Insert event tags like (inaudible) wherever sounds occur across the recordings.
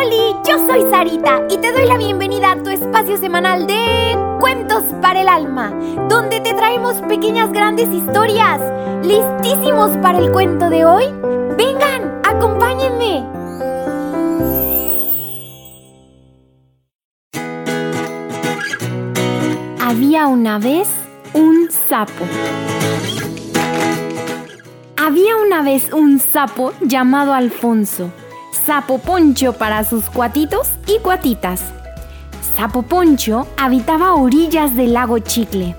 Oli, yo soy Sarita y te doy la bienvenida a tu espacio semanal de Cuentos para el Alma, donde te traemos pequeñas grandes historias. ¿Listísimos para el cuento de hoy? Vengan, acompáñenme. Había una vez un sapo. Había una vez un sapo llamado Alfonso Sapo Poncho para sus cuatitos y cuatitas. Sapo Poncho habitaba a orillas del lago Chicle,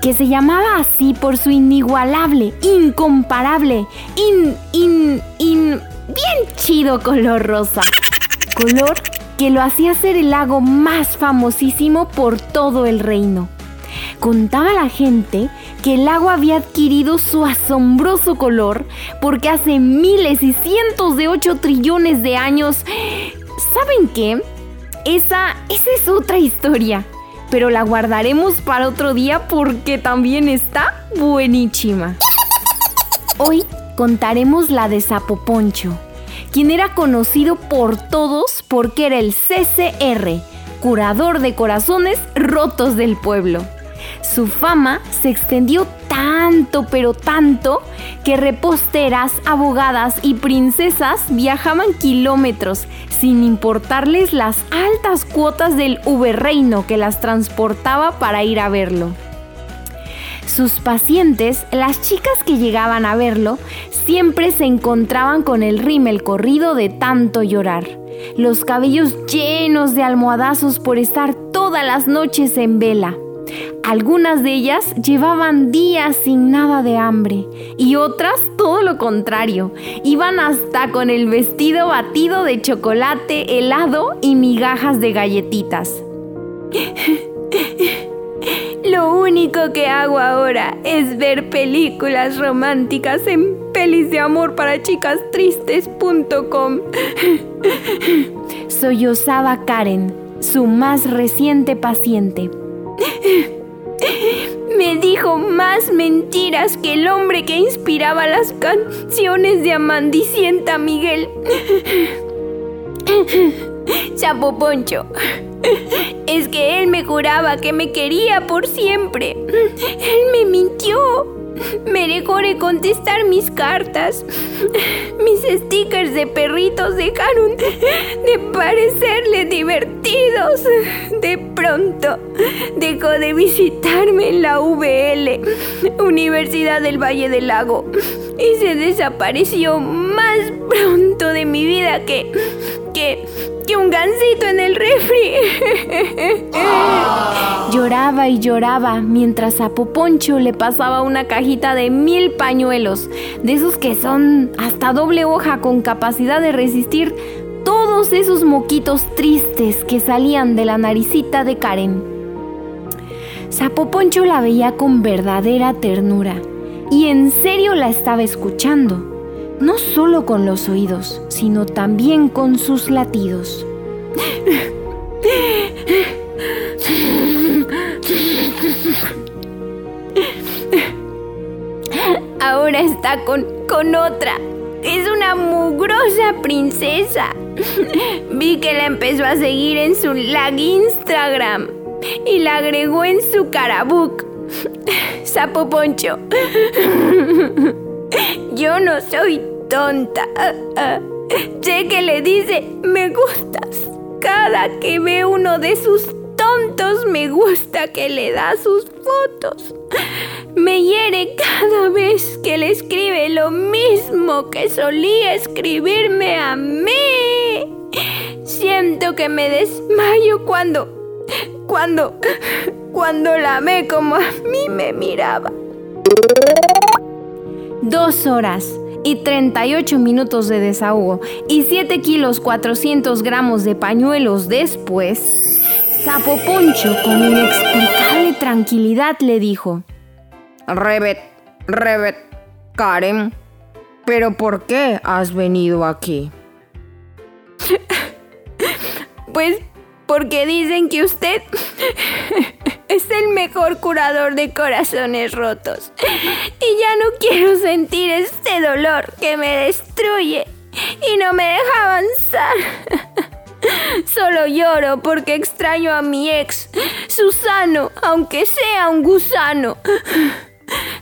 que se llamaba así por su inigualable, incomparable, in, in, in, bien chido color rosa. Color que lo hacía ser el lago más famosísimo por todo el reino. Contaba la gente que el agua había adquirido su asombroso color porque hace miles y cientos de 8 trillones de años... ¿Saben qué? Esa, esa es otra historia, pero la guardaremos para otro día porque también está buenísima. Hoy contaremos la de Sapo Poncho, quien era conocido por todos porque era el CCR, curador de corazones rotos del pueblo. Su fama se extendió tanto, pero tanto, que reposteras, abogadas y princesas viajaban kilómetros sin importarles las altas cuotas del Uberreino que las transportaba para ir a verlo. Sus pacientes, las chicas que llegaban a verlo, siempre se encontraban con el rímel corrido de tanto llorar, los cabellos llenos de almohadazos por estar todas las noches en vela algunas de ellas llevaban días sin nada de hambre y otras todo lo contrario. Iban hasta con el vestido batido de chocolate, helado y migajas de galletitas. (laughs) Lo único que hago ahora es ver películas románticas en pelis de amor para chicas tristes.com. (laughs) Sollozaba Karen, su más reciente paciente. Dijo más mentiras que el hombre que inspiraba las canciones de Amandicienta Miguel. Chapo Poncho. Es que él me juraba que me quería por siempre. Él me mintió. Me dejó de contestar mis cartas. Mis stickers de perritos dejaron de parecerle divertidos. De pronto dejó de visitarme en la VL, Universidad del Valle del Lago, y se desapareció más pronto de mi vida que que que un gansito en el refri. (laughs) lloraba y lloraba mientras a Poponcho le pasaba una cajita de mil pañuelos, de esos que son hasta doble hoja con capacidad de resistir todos esos moquitos tristes que salían de la naricita de Karen. Sapo Poncho la veía con verdadera ternura y en serio la estaba escuchando no solo con los oídos, sino también con sus latidos. Ahora está con, con otra. Es una mugrosa princesa. (laughs) Vi que la empezó a seguir en su lag Instagram y la agregó en su carabook. (laughs) Sapo Poncho. (laughs) Yo no soy tonta. Sé que le dice, me gustas. Cada que ve uno de sus tontos, me gusta que le da sus fotos. Me hiere cada vez que le escribe lo mismo que solía escribirme a mí. Siento que me desmayo cuando, cuando, cuando la ve como a mí me miraba. Dos horas y 38 minutos de desahogo y 7 kilos 400 gramos de pañuelos después, Sapo Poncho con inexplicable tranquilidad le dijo, Rebet, Rebet, Karen, ¿pero por qué has venido aquí? Pues porque dicen que usted (laughs) es el mejor curador de corazones rotos. Y ya no quiero sentir este dolor que me destruye y no me deja avanzar. (laughs) Solo lloro porque extraño a mi ex, Susano, aunque sea un gusano.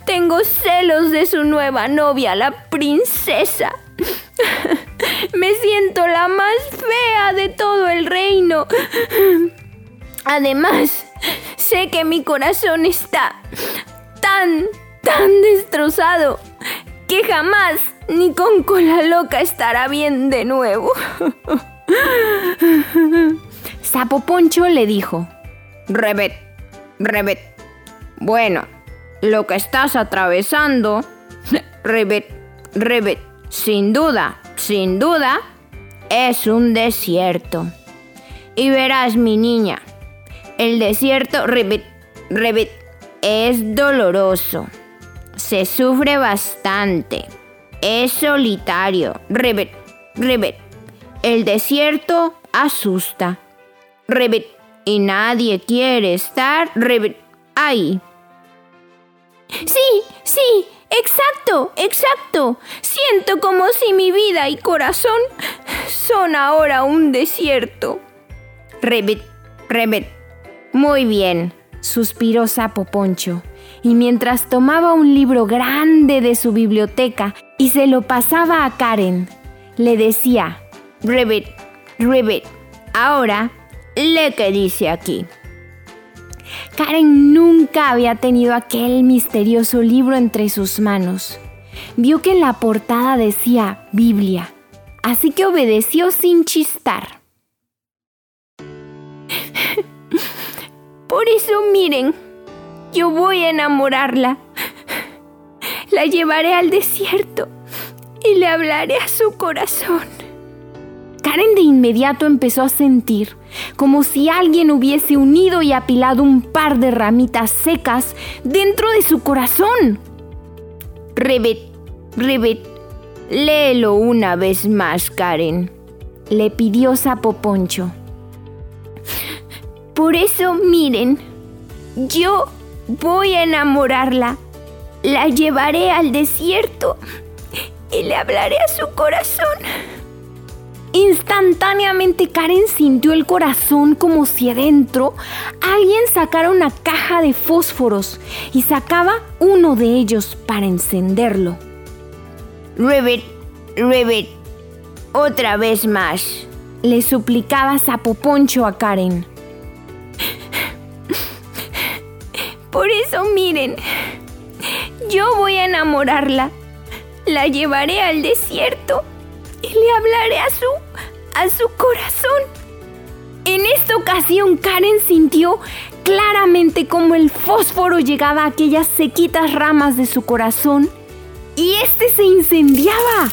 Tengo celos de su nueva novia, la princesa. (laughs) Me siento la más fea de todo el reino. Además, sé que mi corazón está tan, tan destrozado que jamás ni con cola loca estará bien de nuevo. Sapo Poncho le dijo, Rebet, Rebet, bueno, lo que estás atravesando, (laughs) Rebet, Rebet, sin duda, sin duda, es un desierto. Y verás, mi niña, el desierto, es doloroso. Se sufre bastante. Es solitario. Rebet. El desierto asusta. Y nadie quiere estar, ahí. Sí, sí, exacto, exacto. Siento como si mi vida y corazón son ahora un desierto. Rebet, Rebet. Muy bien, suspiró Sapo Poncho, y mientras tomaba un libro grande de su biblioteca y se lo pasaba a Karen, le decía, Rebet, Rebet, ahora lee qué dice aquí. Karen nunca había tenido aquel misterioso libro entre sus manos. Vio que en la portada decía Biblia, así que obedeció sin chistar. Por eso miren, yo voy a enamorarla. La llevaré al desierto y le hablaré a su corazón. Karen de inmediato empezó a sentir como si alguien hubiese unido y apilado un par de ramitas secas dentro de su corazón. Rebet, Rebet, léelo una vez más, Karen, le pidió Sapo Poncho. Por eso, miren, yo voy a enamorarla, la llevaré al desierto y le hablaré a su corazón. Instantáneamente Karen sintió el corazón como si adentro alguien sacara una caja de fósforos y sacaba uno de ellos para encenderlo. Rebet, Rebet, otra vez más, le suplicaba Poncho a Karen. Por eso miren, yo voy a enamorarla, la llevaré al desierto y le hablaré a su, a su corazón. En esta ocasión Karen sintió claramente cómo el fósforo llegaba a aquellas sequitas ramas de su corazón y este se incendiaba,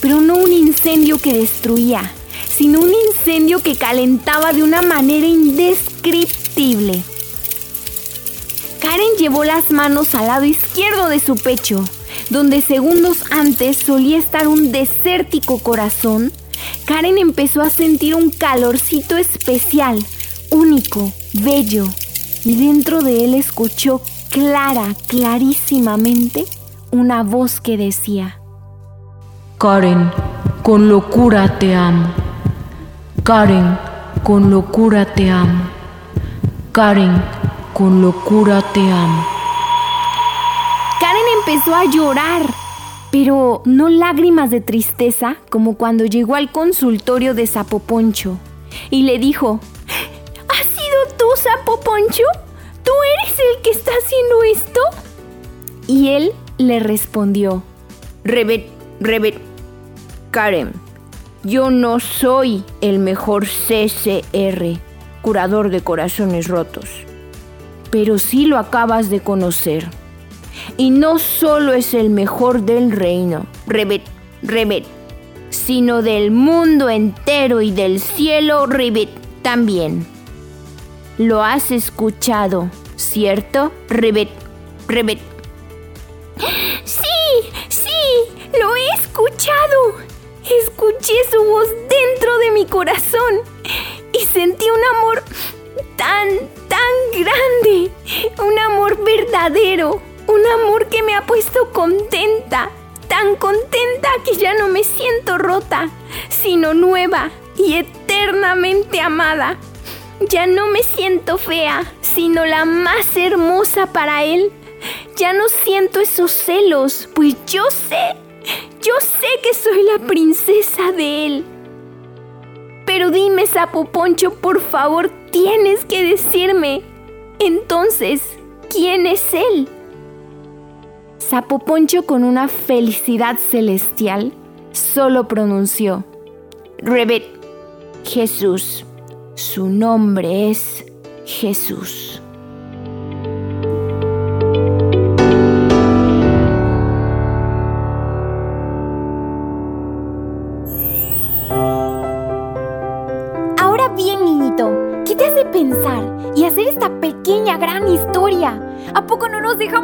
pero no un incendio que destruía, sino un incendio que calentaba de una manera indescriptible. Karen llevó las manos al lado izquierdo de su pecho donde segundos antes solía estar un desértico corazón, Karen empezó a sentir un calorcito especial, único, bello, y dentro de él escuchó clara, clarísimamente, una voz que decía, Karen, con locura te amo. Karen, con locura te amo. Karen, con locura te amo empezó a llorar, pero no lágrimas de tristeza como cuando llegó al consultorio de Sapo Poncho y le dijo, ¿Has sido tú, Sapo Poncho? ¿Tú eres el que está haciendo esto? Y él le respondió, Rebet, Rebet, Karen, yo no soy el mejor CCR, curador de corazones rotos, pero sí lo acabas de conocer. Y no solo es el mejor del reino, Rebet, Rebet, sino del mundo entero y del cielo, Rebet, también. Lo has escuchado, ¿cierto, Rebet, Rebet? Sí, sí, lo he escuchado. Escuché su voz dentro de mi corazón y sentí un amor tan, tan grande, un amor verdadero un amor que me ha puesto contenta, tan contenta que ya no me siento rota, sino nueva y eterna eternamente amada. Ya no me siento fea, sino la más hermosa para él. Ya no siento esos celos, pues yo sé, yo sé que soy la princesa de él. Pero dime, Sapo Poncho, por favor, tienes que decirme. Entonces, ¿quién es él? Sapo Poncho con una felicidad celestial solo pronunció, Rebet, Jesús. Su nombre es Jesús.